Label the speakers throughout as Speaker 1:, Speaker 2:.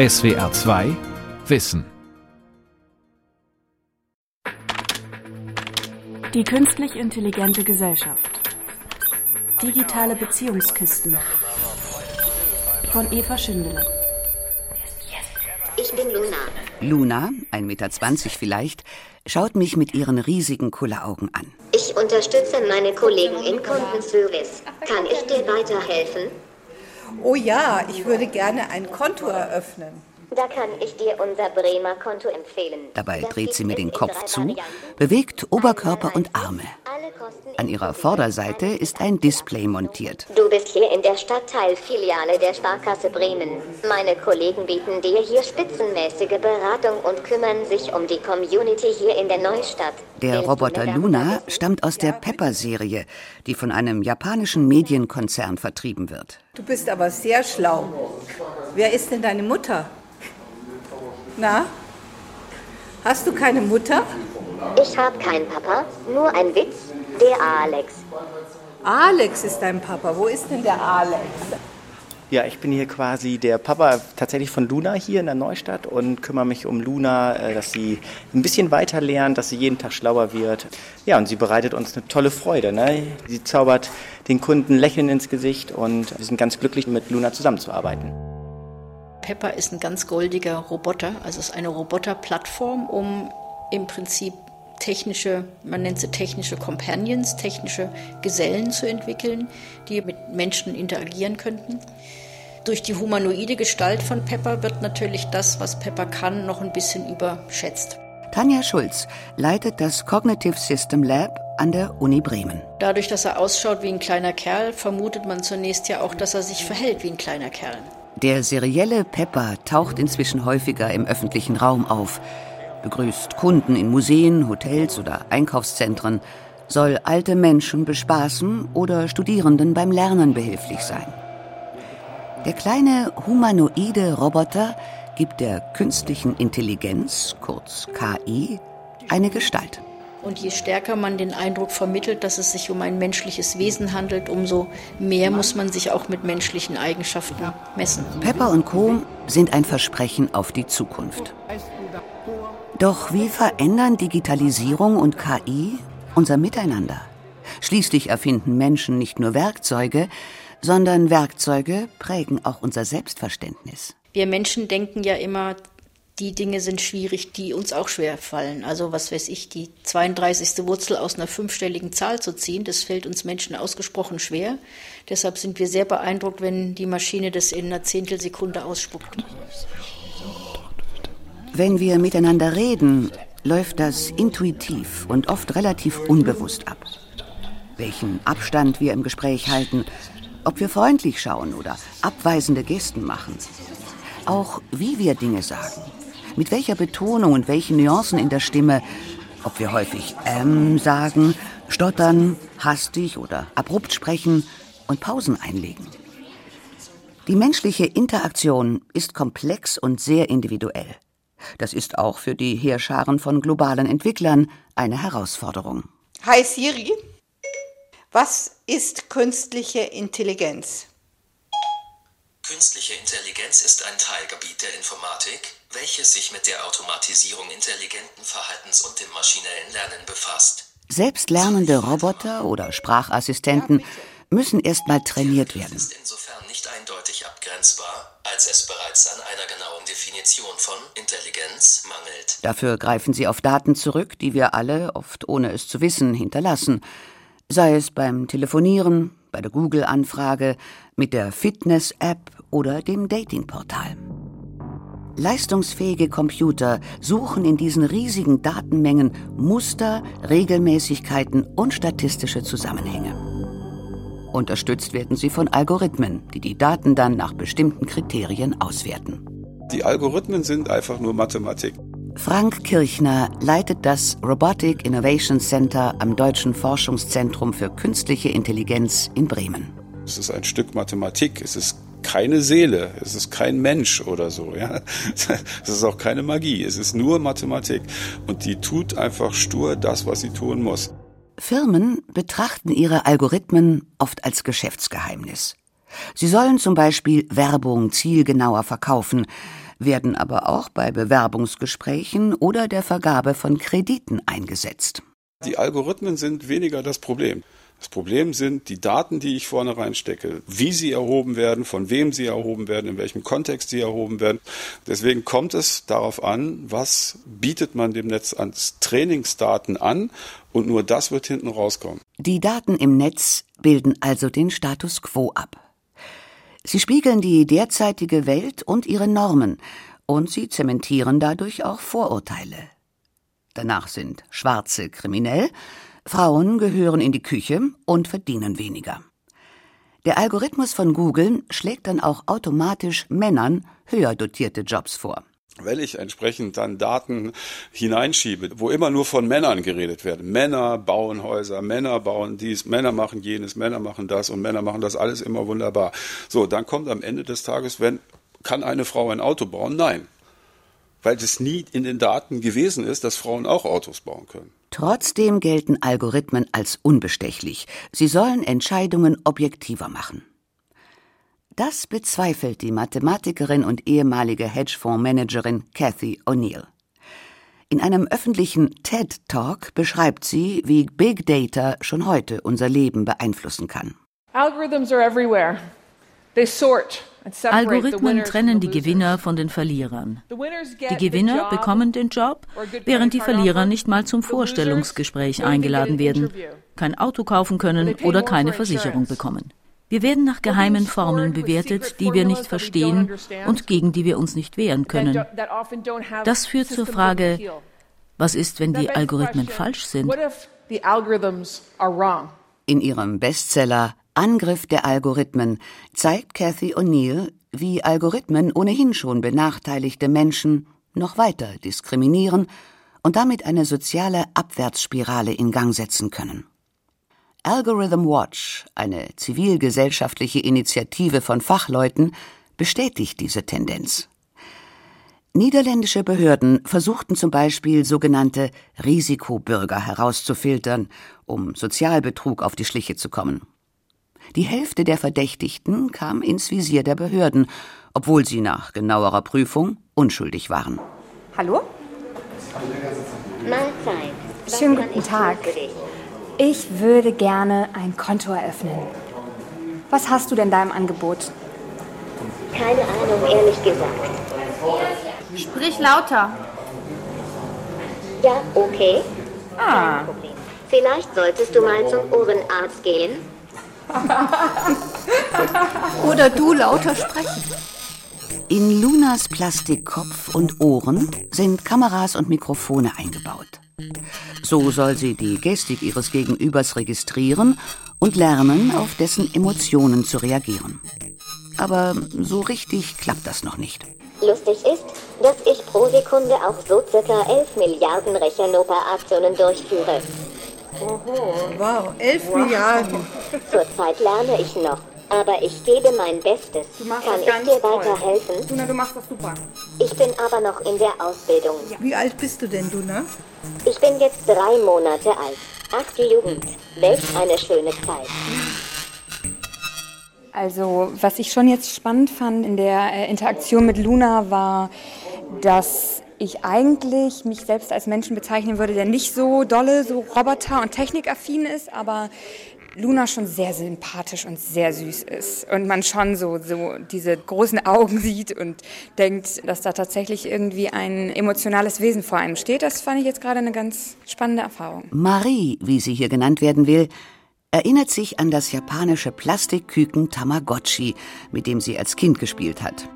Speaker 1: SWR 2 Wissen.
Speaker 2: Die künstlich intelligente Gesellschaft. Digitale Beziehungskisten. Von Eva Schindele.
Speaker 3: Ich bin Luna.
Speaker 4: Luna, 1,20 Meter vielleicht, schaut mich mit ihren riesigen Kulleraugen an.
Speaker 3: Ich unterstütze meine Kollegen im Kundenservice. Kann ich dir weiterhelfen?
Speaker 5: Oh ja, ich würde gerne ein Konto eröffnen.
Speaker 3: Da kann ich dir unser Bremer Konto empfehlen.
Speaker 4: Dabei
Speaker 3: Das
Speaker 4: dreht sie mir den Kopf zu, bewegt Oberkörper und Arme. An ihrer Vorderseite ist ein Display montiert.
Speaker 3: Du bist hier in der Stadtteilfiliale der Sparkasse Bremen. Meine Kollegen bieten dir hier spitzenmäßige Beratung und kümmern sich um die Community hier in der Neustadt.
Speaker 4: Der Roboter Luna stammt aus der Pepper-Serie, die von einem japanischen Medienkonzern vertrieben wird.
Speaker 5: Du bist aber sehr schlau. Wer ist denn deine Mutter? Na? Hast du keine Mutter?
Speaker 3: Ich habe keinen Papa, nur ein Witz, der Alex.
Speaker 5: Alex ist dein Papa. Wo ist denn der Alex?
Speaker 6: Ja, ich bin hier quasi der Papa tatsächlich von Luna hier in der Neustadt und kümmere mich um Luna, äh, dass sie ein bisschen weiter lernt, dass sie jeden Tag schlauer wird. Ja, und sie bereitet uns eine tolle Freude. Ne? Sie zaubert den Kunden Lächeln ins Gesicht und wir sind ganz glücklich, mit Luna zusammenzuarbeiten.
Speaker 7: Pepper ist ein ganz goldiger Roboter, also es ist eine Roboterplattform, um im Prinzip technische, man nennt sie technische Companions, technische Gesellen zu entwickeln, die mit Menschen interagieren könnten. Durch die humanoide Gestalt von Pepper wird natürlich das, was Pepper kann, noch ein bisschen überschätzt.
Speaker 4: Tanja Schulz leitet das Cognitive System Lab an der Uni Bremen.
Speaker 7: Dadurch, dass er ausschaut wie ein kleiner Kerl, vermutet man zunächst ja auch, dass er sich verhält wie ein kleiner Kerl.
Speaker 4: Der serielle Pepper taucht inzwischen häufiger im öffentlichen Raum auf, begrüßt Kunden in Museen, Hotels oder Einkaufszentren, soll alte Menschen bespaßen oder Studierenden beim Lernen behilflich sein. Der kleine humanoide Roboter gibt der künstlichen Intelligenz, kurz KI, eine Gestalt.
Speaker 7: Und je stärker man den Eindruck vermittelt, dass es sich um ein menschliches Wesen handelt, umso mehr muss man sich auch mit menschlichen Eigenschaften messen.
Speaker 4: Pepper und Co. sind ein Versprechen auf die Zukunft. Doch wie verändern Digitalisierung und KI unser Miteinander? Schließlich erfinden Menschen nicht nur Werkzeuge, sondern Werkzeuge prägen auch unser Selbstverständnis.
Speaker 7: Wir Menschen denken ja immer, die Dinge sind schwierig, die uns auch schwer fallen. Also was weiß ich, die 32. Wurzel aus einer fünfstelligen Zahl zu ziehen, das fällt uns Menschen ausgesprochen schwer. Deshalb sind wir sehr beeindruckt, wenn die Maschine das in einer Zehntelsekunde ausspuckt.
Speaker 4: Wenn wir miteinander reden, läuft das intuitiv und oft relativ unbewusst ab. Welchen Abstand wir im Gespräch halten, ob wir freundlich schauen oder abweisende Gesten machen. Auch wie wir Dinge sagen, mit welcher Betonung und welchen Nuancen in der Stimme, ob wir häufig ähm sagen, stottern, hastig oder abrupt sprechen und Pausen einlegen. Die menschliche Interaktion ist komplex und sehr individuell. Das ist auch für die Heerscharen von globalen Entwicklern eine Herausforderung.
Speaker 5: Hi Siri. Was ist künstliche Intelligenz?
Speaker 8: Künstliche Intelligenz ist ein Teilgebiet der Informatik, welches sich mit der Automatisierung intelligenten Verhaltens und dem maschinellen Lernen befasst.
Speaker 4: Selbstlernende Roboter oder Sprachassistenten müssen erstmal trainiert werden.
Speaker 8: Ist insofern nicht eindeutig abgrenzbar, als es bereits an einer genauen Definition von Intelligenz mangelt.
Speaker 4: Dafür greifen sie auf Daten zurück, die wir alle, oft ohne es zu wissen, hinterlassen. Sei es beim Telefonieren, bei der Google-Anfrage, mit der Fitness-App oder dem Datingportal. Leistungsfähige Computer suchen in diesen riesigen Datenmengen Muster, Regelmäßigkeiten und statistische Zusammenhänge. Unterstützt werden sie von Algorithmen, die die Daten dann nach bestimmten Kriterien auswerten.
Speaker 9: Die Algorithmen sind einfach nur Mathematik.
Speaker 4: Frank Kirchner leitet das Robotic Innovation Center am Deutschen Forschungszentrum für künstliche Intelligenz in Bremen.
Speaker 9: Es ist ein Stück Mathematik. Es ist keine Seele. Es ist kein Mensch oder so. Ja? Es ist auch keine Magie. Es ist nur Mathematik. Und die tut einfach stur das, was sie tun muss.
Speaker 4: Firmen betrachten ihre Algorithmen oft als Geschäftsgeheimnis. Sie sollen zum Beispiel Werbung zielgenauer verkaufen, werden aber auch bei Bewerbungsgesprächen oder der Vergabe von Krediten eingesetzt.
Speaker 9: Die Algorithmen sind weniger das Problem. Das Problem sind die Daten, die ich vorne reinstecke, wie sie erhoben werden, von wem sie erhoben werden, in welchem Kontext sie erhoben werden. Deswegen kommt es darauf an, was bietet man dem Netz als Trainingsdaten an und nur das wird hinten rauskommen.
Speaker 4: Die Daten im Netz bilden also den Status quo ab. Sie spiegeln die derzeitige Welt und ihre Normen und sie zementieren dadurch auch Vorurteile. Danach sind Schwarze kriminell, Frauen gehören in die Küche und verdienen weniger. Der Algorithmus von Google schlägt dann auch automatisch Männern höher dotierte Jobs vor.
Speaker 9: Weil ich entsprechend dann Daten hineinschiebe, wo immer nur von Männern geredet wird. Männer bauen Häuser, Männer bauen dies, Männer machen jenes, Männer machen das und Männer machen das alles immer wunderbar. So, dann kommt am Ende des Tages, wenn, kann eine Frau ein Auto bauen? Nein. Weil es nie in den Daten gewesen ist, dass Frauen auch Autos bauen können.
Speaker 4: Trotzdem gelten Algorithmen als unbestechlich. Sie sollen Entscheidungen objektiver machen. Das bezweifelt die Mathematikerin und ehemalige Hedgefondsmanagerin Cathy O'Neill. In einem öffentlichen TED Talk beschreibt sie, wie Big Data schon heute unser Leben beeinflussen kann.
Speaker 10: Algorithms are everywhere. They sort
Speaker 11: Algorithmen trennen die Gewinner von den Verlierern. Die Gewinner bekommen den Job, während die Verlierer nicht mal zum Vorstellungsgespräch eingeladen werden, kein Auto kaufen können oder keine Versicherung bekommen. Wir werden nach geheimen Formeln bewertet, die wir nicht verstehen und gegen die wir uns nicht wehren können. Das führt zur Frage, was ist, wenn die Algorithmen falsch sind?
Speaker 4: In ihrem Bestseller Angriff der Algorithmen zeigt Cathy O'Neill, wie Algorithmen ohnehin schon benachteiligte Menschen noch weiter diskriminieren und damit eine soziale Abwärtsspirale in Gang setzen können. Algorithm Watch, eine zivilgesellschaftliche Initiative von Fachleuten, bestätigt diese Tendenz. Niederländische Behörden versuchten zum Beispiel sogenannte Risikobürger herauszufiltern, um Sozialbetrug auf die Schliche zu kommen. Die Hälfte der Verdächtigten kam ins Visier der Behörden, obwohl sie nach genauerer Prüfung unschuldig waren.
Speaker 12: Hallo?
Speaker 3: Mahlzeit.
Speaker 12: Schönen guten Tag. Ich würde gerne ein Konto eröffnen. Was hast du denn da im Angebot?
Speaker 3: Keine Ahnung, ehrlich gesagt.
Speaker 12: Sprich lauter.
Speaker 3: Ja, okay.
Speaker 12: Ah.
Speaker 3: Vielleicht solltest du mal zum Ohrenarzt gehen.
Speaker 5: Oder du lauter sprechen.
Speaker 4: In Lunas Plastikkopf und Ohren sind Kameras und Mikrofone eingebaut. So soll sie die Gestik ihres Gegenübers registrieren und lernen, auf dessen Emotionen zu reagieren. Aber so richtig klappt das noch nicht.
Speaker 3: Lustig ist, dass ich pro Sekunde auch so circa 11 Milliarden Rechenoperationen durchführe.
Speaker 5: Oho, wow, 11 Milliarden.
Speaker 3: Zurzeit lerne ich noch, aber ich gebe mein Bestes.
Speaker 12: Du machst
Speaker 3: Kann
Speaker 12: das
Speaker 3: ich
Speaker 12: ganz
Speaker 3: dir
Speaker 12: toll.
Speaker 3: weiterhelfen?
Speaker 12: Duna, du machst das super.
Speaker 3: Ich bin aber noch in der Ausbildung.
Speaker 5: Wie alt bist du denn, Duna?
Speaker 3: Ich bin jetzt drei Monate alt. Ach, die Jugend. Welch eine schöne Zeit.
Speaker 12: Also, was ich schon jetzt spannend fand in der äh, Interaktion mit Luna war, dass ich eigentlich mich selbst als Menschen bezeichnen würde, der nicht so dolle, so Roboter- und technikaffin ist, aber Luna schon sehr sympathisch und sehr süß ist. Und man schon so, so diese großen Augen sieht und denkt, dass da tatsächlich irgendwie ein emotionales Wesen vor einem steht. Das fand ich jetzt gerade eine ganz spannende Erfahrung.
Speaker 4: Marie, wie sie hier genannt werden will, erinnert sich an das japanische Plastikküken Tamagotchi, mit dem sie als Kind gespielt hat.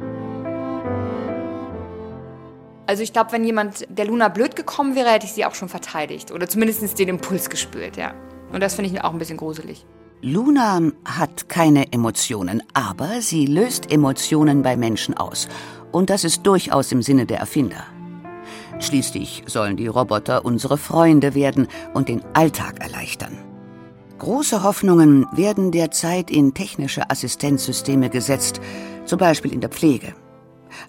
Speaker 12: Also ich glaube, wenn jemand der Luna blöd gekommen wäre, hätte ich sie auch schon verteidigt. Oder zumindest den Impuls gespürt, ja. Und das finde ich auch ein bisschen gruselig.
Speaker 4: Luna hat keine Emotionen, aber sie löst Emotionen bei Menschen aus. Und das ist durchaus im Sinne der Erfinder. Schließlich sollen die Roboter unsere Freunde werden und den Alltag erleichtern. Große Hoffnungen werden derzeit in technische Assistenzsysteme gesetzt, zum Beispiel in der Pflege.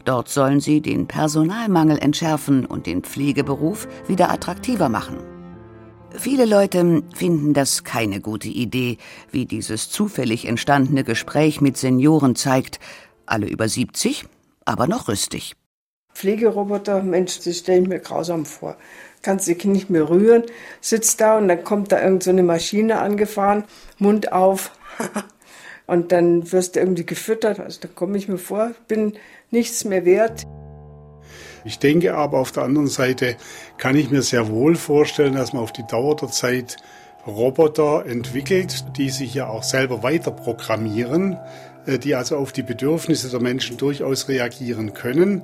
Speaker 4: Dort sollen sie den Personalmangel entschärfen und den Pflegeberuf wieder attraktiver machen. Viele Leute finden das keine gute Idee, wie dieses zufällig entstandene Gespräch mit Senioren zeigt, alle über 70, aber noch rüstig.
Speaker 13: Pflegeroboter, Mensch, das stelle ich mir grausam vor. Kannst dich nicht mehr rühren, sitzt da und dann kommt da irgend so eine Maschine angefahren, Mund auf. und dann wirst du irgendwie gefüttert. Also da komme ich mir vor, bin nichts mehr wert.
Speaker 14: Ich denke aber auf der anderen Seite kann ich mir sehr wohl vorstellen, dass man auf die Dauer der Zeit Roboter entwickelt, die sich ja auch selber weiter programmieren, äh, die also auf die Bedürfnisse der Menschen durchaus reagieren können,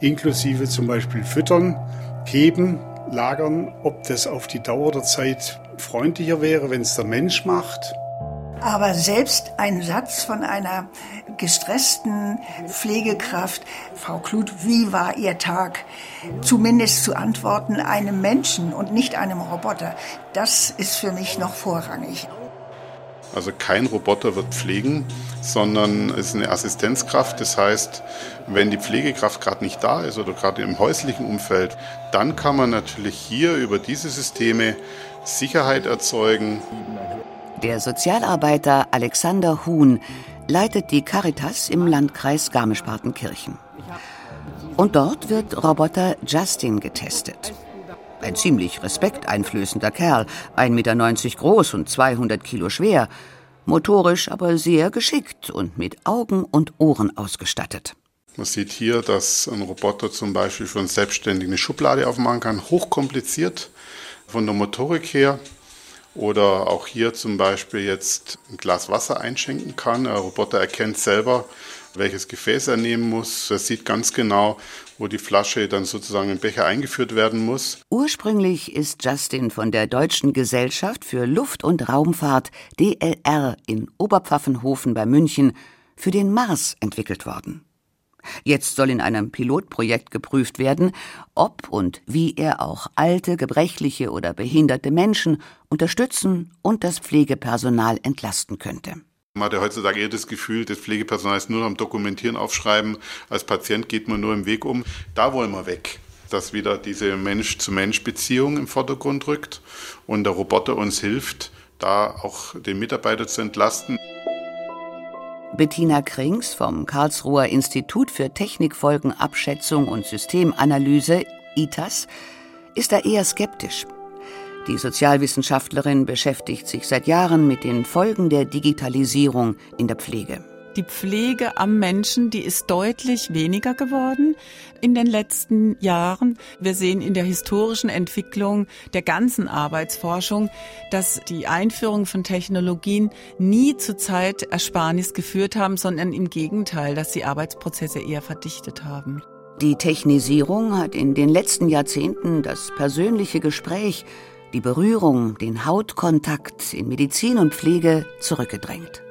Speaker 14: inklusive zum Beispiel Füttern, Geben, Lagern, ob das auf die Dauer der Zeit freundlicher wäre, wenn es der Mensch macht.
Speaker 15: Aber selbst ein Satz von einer gestressten Pflegekraft, Frau Kluth, wie war Ihr Tag? Zumindest zu antworten einem Menschen und nicht einem Roboter, das ist für mich noch vorrangig.
Speaker 16: Also kein Roboter wird pflegen, sondern es ist eine Assistenzkraft. Das heißt, wenn die Pflegekraft gerade nicht da ist oder gerade im häuslichen Umfeld, dann kann man natürlich hier über diese Systeme Sicherheit erzeugen.
Speaker 4: Der Sozialarbeiter Alexander Huhn leitet die Caritas im Landkreis Garmisch-Partenkirchen. Und dort wird Roboter Justin getestet. Ein ziemlich respekteinflößender Kerl, 1,90 Meter groß und 200 Kilo schwer, motorisch aber sehr geschickt und mit Augen und Ohren ausgestattet.
Speaker 16: Man sieht hier, dass ein Roboter zum Beispiel schon selbstständig eine Schublade aufmachen kann, hochkompliziert von der Motorik her. Oder auch hier zum Beispiel jetzt ein Glas Wasser einschenken kann. Der Roboter erkennt selber, welches Gefäß er nehmen muss. Er sieht ganz genau, wo die Flasche dann sozusagen im Becher eingeführt werden muss.
Speaker 4: Ursprünglich ist Justin von der Deutschen Gesellschaft für Luft- und Raumfahrt DLR in Oberpfaffenhofen bei München für den Mars entwickelt worden. Jetzt soll in einem Pilotprojekt geprüft werden, ob und wie er auch alte, gebrechliche oder behinderte Menschen unterstützen und das Pflegepersonal entlasten könnte.
Speaker 16: Man hat ja heutzutage eher das Gefühl, das Pflegepersonal ist nur am Dokumentieren, Aufschreiben. Als Patient geht man nur im Weg um. Da wollen wir weg. Dass wieder diese Mensch-zu-Mensch-Beziehung im Vordergrund rückt und der Roboter uns hilft, da auch den Mitarbeiter zu entlasten.
Speaker 4: Bettina Krings vom Karlsruher Institut für Technikfolgenabschätzung und Systemanalyse, ITAS, ist da eher skeptisch. Die Sozialwissenschaftlerin beschäftigt sich seit Jahren mit den Folgen der Digitalisierung in der Pflege
Speaker 17: die Pflege am Menschen, die ist deutlich weniger geworden in den letzten Jahren. Wir sehen in der historischen Entwicklung der ganzen Arbeitsforschung, dass die Einführung von Technologien nie zu Zeitersparnis geführt haben, sondern im Gegenteil, dass die Arbeitsprozesse eher verdichtet haben.
Speaker 4: Die Technisierung hat in den letzten Jahrzehnten das persönliche Gespräch, die Berührung, den Hautkontakt in Medizin und Pflege zurückgedrängt.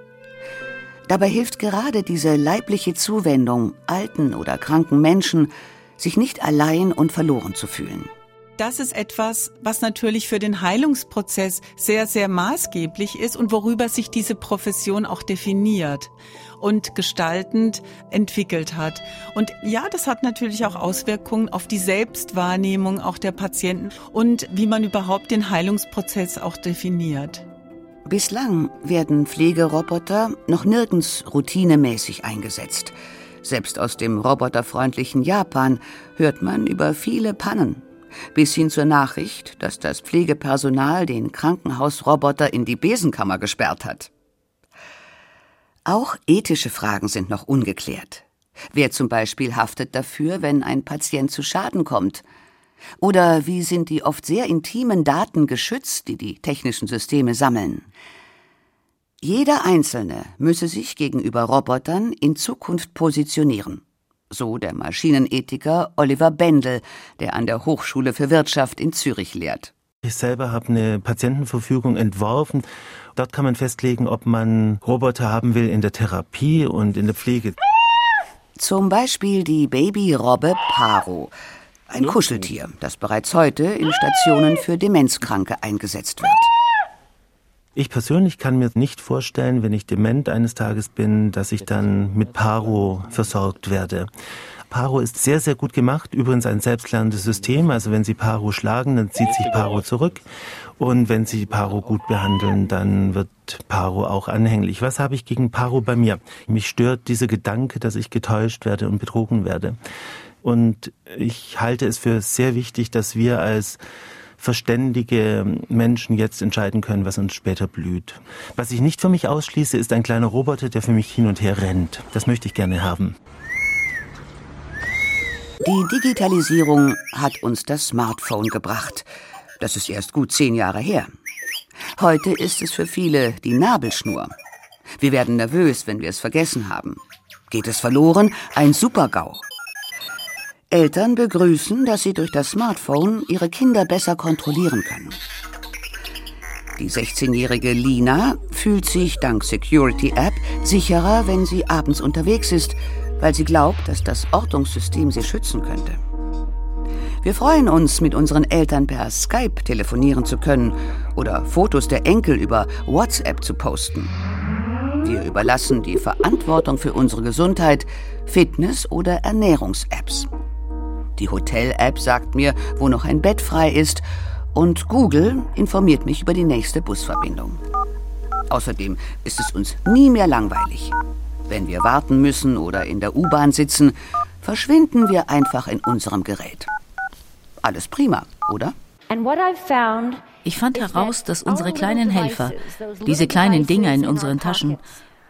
Speaker 4: Dabei hilft gerade diese leibliche Zuwendung alten oder kranken Menschen, sich nicht allein und verloren zu fühlen.
Speaker 17: Das ist etwas, was natürlich für den Heilungsprozess sehr, sehr maßgeblich ist und worüber sich diese Profession auch definiert und gestaltend entwickelt hat. Und ja, das hat natürlich auch Auswirkungen auf die Selbstwahrnehmung auch der Patienten und wie man überhaupt den Heilungsprozess auch definiert.
Speaker 4: Bislang werden Pflegeroboter noch nirgends routinemäßig eingesetzt. Selbst aus dem roboterfreundlichen Japan hört man über viele Pannen. Bis hin zur Nachricht, dass das Pflegepersonal den Krankenhausroboter in die Besenkammer gesperrt hat. Auch ethische Fragen sind noch ungeklärt. Wer zum Beispiel haftet dafür, wenn ein Patient zu Schaden kommt? Oder wie sind die oft sehr intimen Daten geschützt, die die technischen Systeme sammeln? Jeder Einzelne müsse sich gegenüber Robotern in Zukunft positionieren. So der Maschinenethiker Oliver Bendel, der an der Hochschule für Wirtschaft in Zürich lehrt.
Speaker 18: Ich selber habe eine Patientenverfügung entworfen. Dort kann man festlegen, ob man Roboter haben will in der Therapie und in der Pflege.
Speaker 4: Zum Beispiel die Babyrobbe Paro. Ein Kuscheltier, das bereits heute in Stationen für Demenzkranke eingesetzt wird.
Speaker 18: Ich persönlich kann mir nicht vorstellen, wenn ich dement eines Tages bin, dass ich dann mit Paro versorgt werde. Paro ist sehr, sehr gut gemacht. Übrigens ein selbstlernendes System. Also wenn Sie Paro schlagen, dann zieht sich Paro zurück. Und wenn Sie Paro gut behandeln, dann wird Paro auch anhänglich. Was habe ich gegen Paro bei mir? Mich stört dieser Gedanke, dass ich getäuscht werde und betrogen werde. Und ich halte es für sehr wichtig, dass wir als verständige Menschen jetzt entscheiden können, was uns später blüht. Was ich nicht für mich ausschließe, ist ein kleiner Roboter, der für mich hin und her rennt. Das möchte ich gerne haben.
Speaker 4: Die Digitalisierung hat uns das Smartphone gebracht. Das ist erst gut zehn Jahre her. Heute ist es für viele die Nabelschnur. Wir werden nervös, wenn wir es vergessen haben. Geht es verloren? Ein Supergau. Eltern begrüßen, dass sie durch das Smartphone ihre Kinder besser kontrollieren können. Die 16-jährige Lina fühlt sich dank Security App sicherer, wenn sie abends unterwegs ist, weil sie glaubt, dass das Ortungssystem sie schützen könnte. Wir freuen uns, mit unseren Eltern per Skype telefonieren zu können oder Fotos der Enkel über WhatsApp zu posten. Wir überlassen die Verantwortung für unsere Gesundheit Fitness- oder Ernährungs-Apps. Die Hotel-App sagt mir, wo noch ein Bett frei ist und Google informiert mich über die nächste Busverbindung. Außerdem ist es uns nie mehr langweilig. Wenn wir warten müssen oder in der U-Bahn sitzen, verschwinden wir einfach in unserem Gerät. Alles prima, oder?
Speaker 11: Ich fand heraus, dass unsere kleinen Helfer, diese kleinen Dinger in unseren Taschen,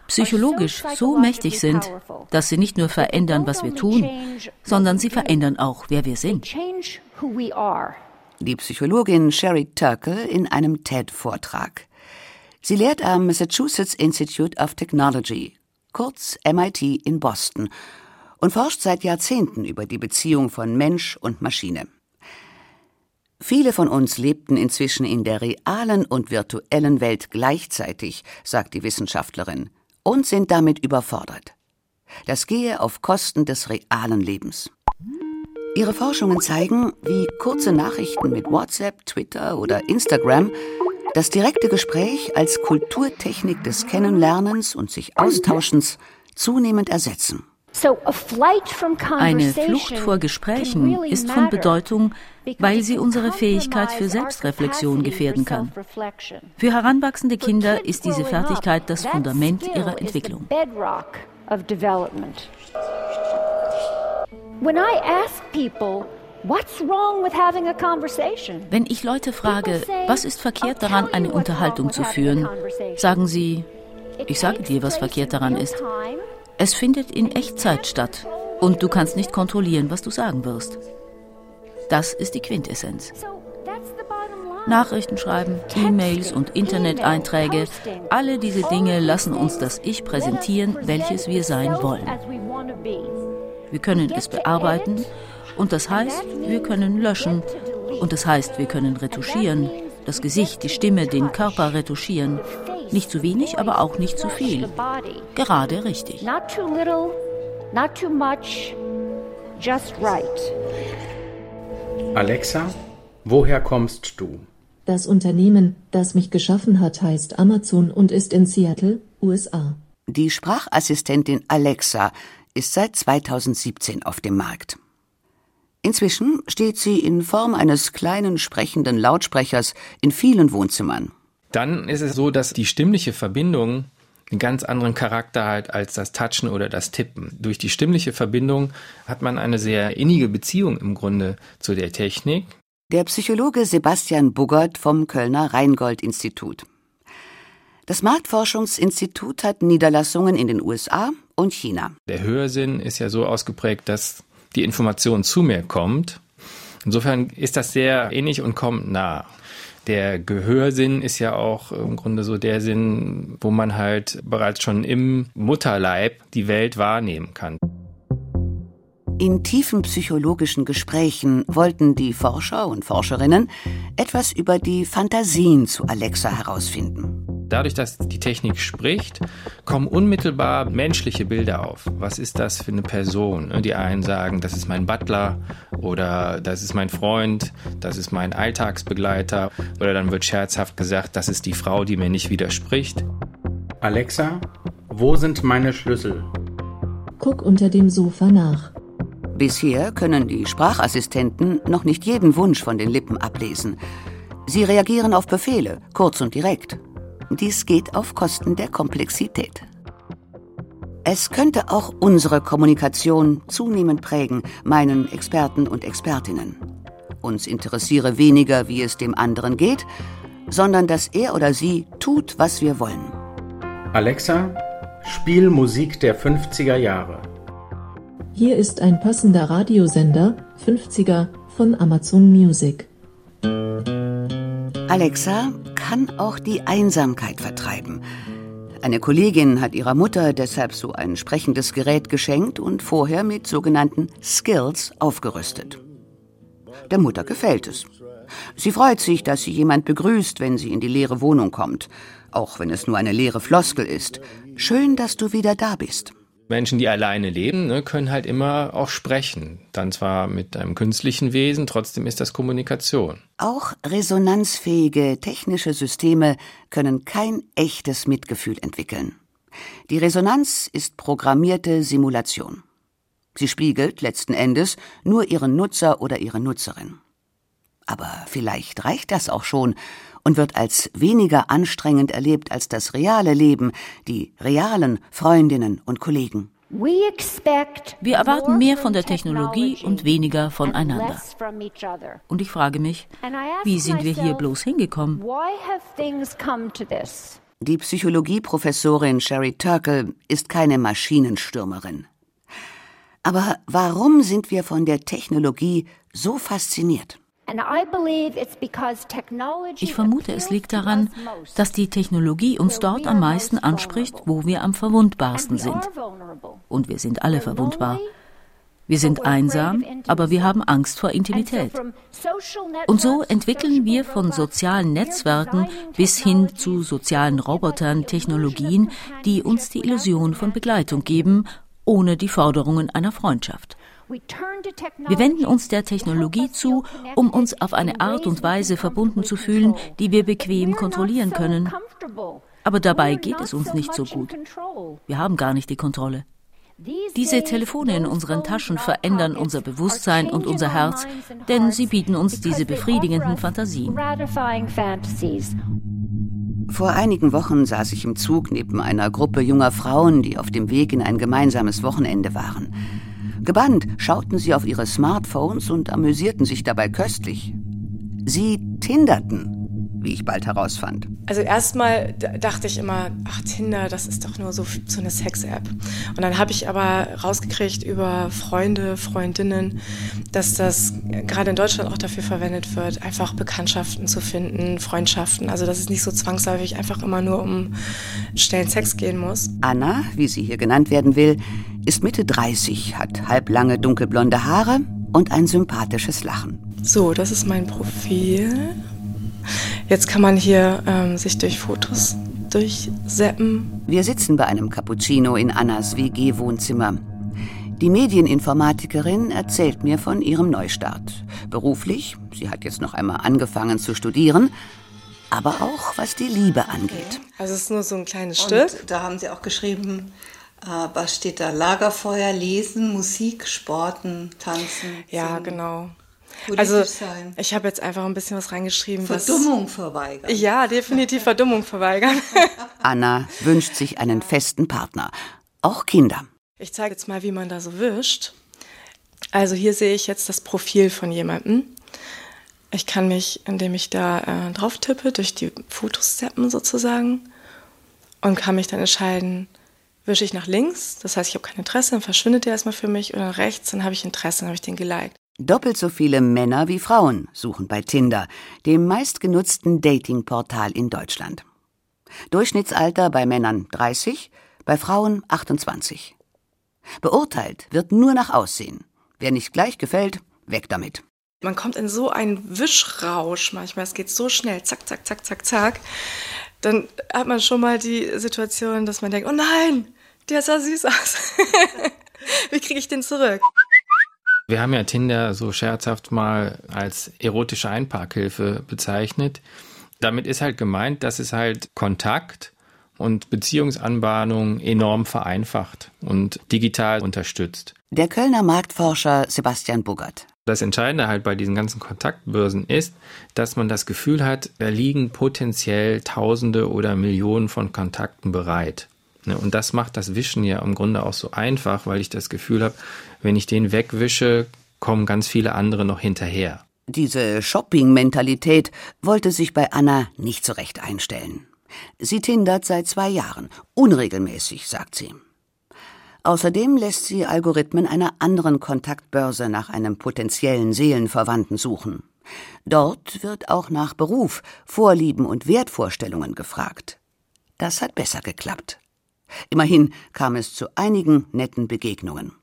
Speaker 11: psychologisch so mächtig sind, dass sie nicht nur verändern, was wir tun, sondern sie verändern auch, wer wir sind.
Speaker 4: Die Psychologin Sherry Turkle in einem TED-Vortrag. Sie lehrt am Massachusetts Institute of Technology, kurz MIT in Boston, und forscht seit Jahrzehnten über die Beziehung von Mensch und Maschine. Viele von uns lebten inzwischen in der realen und virtuellen Welt gleichzeitig, sagt die Wissenschaftlerin und sind damit überfordert. Das gehe auf Kosten des realen Lebens. Ihre Forschungen zeigen, wie kurze Nachrichten mit WhatsApp, Twitter oder Instagram das direkte Gespräch als Kulturtechnik des Kennenlernens und sich Austauschens zunehmend ersetzen.
Speaker 11: Eine Flucht vor Gesprächen ist von Bedeutung, weil sie unsere Fähigkeit für Selbstreflexion gefährden kann. Für heranwachsende Kinder ist diese Fertigkeit das Fundament ihrer Entwicklung. Wenn ich Leute frage, was ist verkehrt daran, eine Unterhaltung zu führen, sagen sie, ich sage dir, was verkehrt daran ist. Es findet in Echtzeit statt. Und du kannst nicht kontrollieren, was du sagen wirst. Das ist die Quintessenz. Nachrichten schreiben, E-Mails und Internet-Einträge, alle diese Dinge lassen uns das Ich präsentieren, welches wir sein wollen. Wir können es bearbeiten. und das heißt, wir können löschen. und das heißt, wir können retuschieren, das Gesicht, die Stimme, den Körper retuschieren. Nicht zu wenig, aber auch nicht zu viel. Gerade richtig. Not too little, not too much,
Speaker 19: just right. Alexa, woher kommst du?
Speaker 20: Das Unternehmen, das mich geschaffen hat, heißt Amazon und ist in Seattle, USA.
Speaker 4: Die Sprachassistentin Alexa ist seit 2017 auf dem Markt. Inzwischen steht sie in Form eines kleinen sprechenden Lautsprechers in vielen Wohnzimmern.
Speaker 21: Dann ist es so, dass die stimmliche Verbindung einen ganz anderen Charakter hat als das Touchen oder das Tippen. Durch die stimmliche Verbindung hat man eine sehr innige Beziehung im Grunde zu der Technik.
Speaker 4: Der Psychologe Sebastian Buggert vom Kölner Rheingold-Institut. Das Marktforschungsinstitut hat Niederlassungen in den USA und China.
Speaker 21: Der Hörsinn ist ja so ausgeprägt, dass die Information zu mir kommt. Insofern ist das sehr ähnlich und kommt nah. Der Gehörsinn ist ja auch im Grunde so der Sinn, wo man halt bereits schon im Mutterleib die Welt wahrnehmen kann.
Speaker 4: In tiefen psychologischen Gesprächen wollten die Forscher und Forscherinnen etwas über die Fantasien zu Alexa herausfinden.
Speaker 21: Dadurch, dass die Technik spricht, kommen unmittelbar menschliche Bilder auf. Was ist das für eine Person? Die einen sagen, das ist mein Butler oder das ist mein Freund, das ist mein Alltagsbegleiter oder dann wird scherzhaft gesagt, das ist die Frau, die mir nicht widerspricht.
Speaker 19: Alexa, wo sind meine Schlüssel?
Speaker 20: Guck unter dem Sofa nach.
Speaker 4: Bisher können die Sprachassistenten noch nicht jeden Wunsch von den Lippen ablesen. Sie reagieren auf Befehle, kurz und direkt. Dies geht auf Kosten der Komplexität. Es könnte auch unsere Kommunikation zunehmend prägen, meinen Experten und Expertinnen. Uns interessiere weniger, wie es dem anderen geht, sondern dass er oder sie tut, was wir wollen.
Speaker 19: Alexa, spiel Musik der 50er Jahre.
Speaker 20: Hier ist ein passender Radiosender 50er von Amazon Music.
Speaker 4: Alexa kann auch die Einsamkeit vertreiben. Eine Kollegin hat ihrer Mutter deshalb so ein sprechendes Gerät geschenkt und vorher mit sogenannten Skills aufgerüstet. Der Mutter gefällt es. Sie freut sich, dass sie jemand begrüßt, wenn sie in die leere Wohnung kommt, auch wenn es nur eine leere Floskel ist. Schön, dass du wieder da bist.
Speaker 21: Menschen, die alleine leben, ne, können halt immer auch sprechen. Dann zwar mit einem künstlichen Wesen, trotzdem ist das Kommunikation.
Speaker 4: Auch resonanzfähige technische Systeme können kein echtes Mitgefühl entwickeln. Die Resonanz ist programmierte Simulation. Sie spiegelt letzten Endes nur ihren Nutzer oder ihre Nutzerin. Aber vielleicht reicht das auch schon und wird als weniger anstrengend erlebt als das reale Leben, die realen Freundinnen und Kollegen.
Speaker 11: Wir erwarten mehr von der Technologie und weniger voneinander. Und ich frage mich, wie sind wir hier bloß hingekommen?
Speaker 4: Die Psychologieprofessorin Sherry Turkle ist keine Maschinenstürmerin. Aber warum sind wir von der Technologie so fasziniert?
Speaker 11: Ich vermute, es liegt daran, dass die Technologie uns dort am meisten anspricht, wo wir am verwundbarsten sind. Und wir sind alle verwundbar. Wir sind einsam, aber wir haben Angst vor Intimität. Und so entwickeln wir von sozialen Netzwerken bis hin zu sozialen Robotern Technologien, die uns die Illusion von Begleitung geben ohne die Forderungen einer Freundschaft. Wir wenden uns der Technologie zu, um uns auf eine Art und Weise verbunden zu fühlen, die wir bequem kontrollieren können. Aber dabei geht es uns nicht so gut. Wir haben gar nicht die Kontrolle. Diese Telefone in unseren Taschen verändern unser Bewusstsein und unser Herz, denn sie bieten uns diese befriedigenden Fantasien.
Speaker 4: Vor einigen Wochen saß ich im Zug neben einer Gruppe junger Frauen, die auf dem Weg in ein gemeinsames Wochenende waren. Gebannt schauten sie auf ihre Smartphones und amüsierten sich dabei köstlich. Sie tinderten wie ich bald herausfand.
Speaker 22: Also erstmal dachte ich immer, ach Tinder, das ist doch nur so, so eine Sex-App. Und dann habe ich aber rausgekriegt über Freunde, Freundinnen, dass das gerade in Deutschland auch dafür verwendet wird, einfach Bekanntschaften zu finden, Freundschaften. Also dass es nicht so zwangsläufig einfach immer nur um schnellen Sex gehen muss.
Speaker 4: Anna, wie sie hier genannt werden will, ist Mitte 30, hat halblange dunkelblonde Haare und ein sympathisches Lachen.
Speaker 22: So, das ist mein Profil. Jetzt kann man hier ähm, sich durch Fotos durchseppen.
Speaker 4: Wir sitzen bei einem Cappuccino in Annas WG-Wohnzimmer. Die Medieninformatikerin erzählt mir von ihrem Neustart. Beruflich, sie hat jetzt noch einmal angefangen zu studieren, aber auch was die Liebe angeht.
Speaker 22: Also es ist nur so ein kleines Stück.
Speaker 5: Und da haben Sie auch geschrieben, äh, was steht da? Lagerfeuer, Lesen, Musik, Sporten, Tanzen.
Speaker 22: Ja,
Speaker 5: singen.
Speaker 22: genau.
Speaker 5: Politisch
Speaker 22: also
Speaker 5: sein.
Speaker 22: ich habe jetzt einfach ein bisschen was reingeschrieben.
Speaker 5: Verdummung
Speaker 22: was,
Speaker 5: verweigern.
Speaker 22: Ja, definitiv Verdummung verweigern.
Speaker 4: Anna wünscht sich einen festen Partner, auch Kinder.
Speaker 22: Ich zeige jetzt mal, wie man da so wischt. Also hier sehe ich jetzt das Profil von jemandem. Ich kann mich, indem ich da äh, drauf tippe, durch die Fotos zappen sozusagen und kann mich dann entscheiden, wische ich nach links, das heißt, ich habe kein Interesse, dann verschwindet der erstmal für mich, oder rechts, dann habe ich Interesse, dann habe ich den geliked.
Speaker 4: Doppelt so viele Männer wie Frauen suchen bei Tinder, dem meistgenutzten Datingportal in Deutschland. Durchschnittsalter bei Männern 30, bei Frauen 28. Beurteilt wird nur nach Aussehen. Wer nicht gleich gefällt, weg damit.
Speaker 22: Man kommt in so einen Wischrausch manchmal, es geht so schnell, zack, zack, zack, zack, zack. Dann hat man schon mal die Situation, dass man denkt, oh nein, der sah süß aus. Wie kriege ich den zurück?
Speaker 21: Wir haben ja Tinder so scherzhaft mal als erotische Einparkhilfe bezeichnet. Damit ist halt gemeint, dass es halt Kontakt und Beziehungsanbahnung enorm vereinfacht und digital unterstützt.
Speaker 4: Der Kölner Marktforscher Sebastian Buggert.
Speaker 21: Das Entscheidende halt bei diesen ganzen Kontaktbörsen ist, dass man das Gefühl hat, da liegen potenziell Tausende oder Millionen von Kontakten bereit. Ne, und das macht das Wischen ja im Grunde auch so einfach, weil ich das Gefühl habe, wenn ich den wegwische, kommen ganz viele andere noch hinterher.
Speaker 4: Diese Shopping-Mentalität wollte sich bei Anna nicht so recht einstellen. Sie tindert seit zwei Jahren, unregelmäßig, sagt sie. Außerdem lässt sie Algorithmen einer anderen Kontaktbörse nach einem potenziellen Seelenverwandten suchen. Dort wird auch nach Beruf, Vorlieben und Wertvorstellungen gefragt. Das hat besser geklappt. Immerhin kam es zu einigen netten Begegnungen.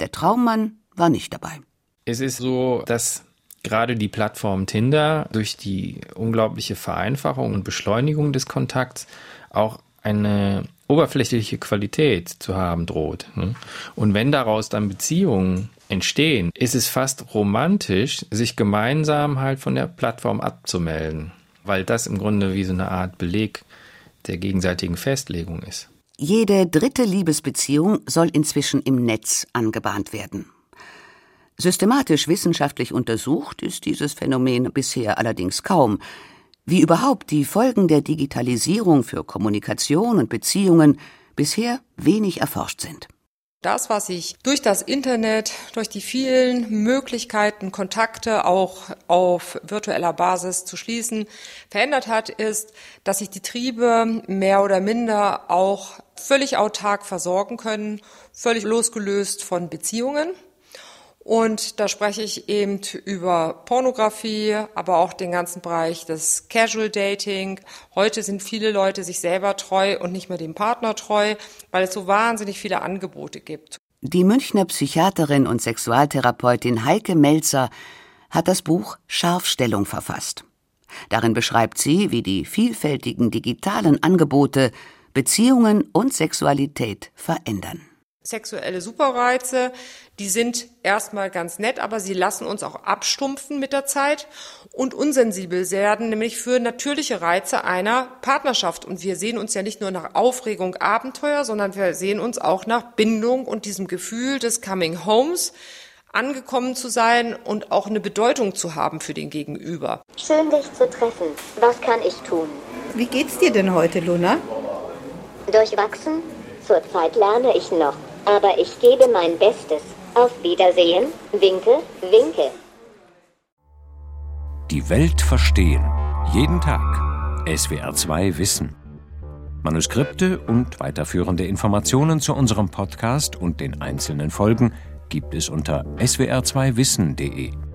Speaker 4: Der Traummann war nicht dabei.
Speaker 21: Es ist so, dass gerade die Plattform Tinder durch die unglaubliche Vereinfachung und Beschleunigung des Kontakts auch eine oberflächliche Qualität zu haben droht. Ne? Und wenn daraus dann Beziehungen entstehen, ist es fast romantisch, sich gemeinsam halt von der Plattform abzumelden, weil das im Grunde wie so eine Art Beleg der gegenseitigen Festlegung ist.
Speaker 4: Jede dritte Liebesbeziehung soll inzwischen im Netz angebahnt werden. Systematisch wissenschaftlich untersucht ist dieses Phänomen bisher allerdings kaum. Wie überhaupt die Folgen der Digitalisierung für Kommunikation und Beziehungen bisher wenig erforscht sind.
Speaker 23: Das, was sich durch das Internet, durch die vielen Möglichkeiten, Kontakte auch auf virtueller Basis zu schließen, verändert hat, ist, dass sich die Triebe mehr oder minder auch völlig autark versorgen können, völlig losgelöst von Beziehungen. Und da spreche ich eben über Pornografie, aber auch den ganzen Bereich des Casual Dating. Heute sind viele Leute sich selber treu und nicht mehr dem Partner treu, weil es so wahnsinnig viele Angebote gibt.
Speaker 4: Die Münchner Psychiaterin und Sexualtherapeutin Heike Melzer hat das Buch Scharfstellung verfasst. Darin beschreibt sie, wie die vielfältigen digitalen Angebote Beziehungen und Sexualität verändern
Speaker 23: sexuelle Superreize, die sind erstmal ganz nett, aber sie lassen uns auch abstumpfen mit der Zeit und unsensibel werden, nämlich für natürliche Reize einer Partnerschaft. Und wir sehen uns ja nicht nur nach Aufregung, Abenteuer, sondern wir sehen uns auch nach Bindung und diesem Gefühl des Coming Homes, angekommen zu sein und auch eine Bedeutung zu haben für den Gegenüber.
Speaker 3: Schön, dich zu treffen. Was kann ich tun?
Speaker 5: Wie geht's dir denn heute, Luna?
Speaker 3: Durchwachsen? Zurzeit lerne ich noch aber ich gebe mein Bestes. Auf Wiedersehen, Winke, Winke.
Speaker 24: Die Welt verstehen. Jeden Tag. SWR2 Wissen. Manuskripte und weiterführende Informationen zu unserem Podcast und den einzelnen Folgen gibt es unter swr2wissen.de.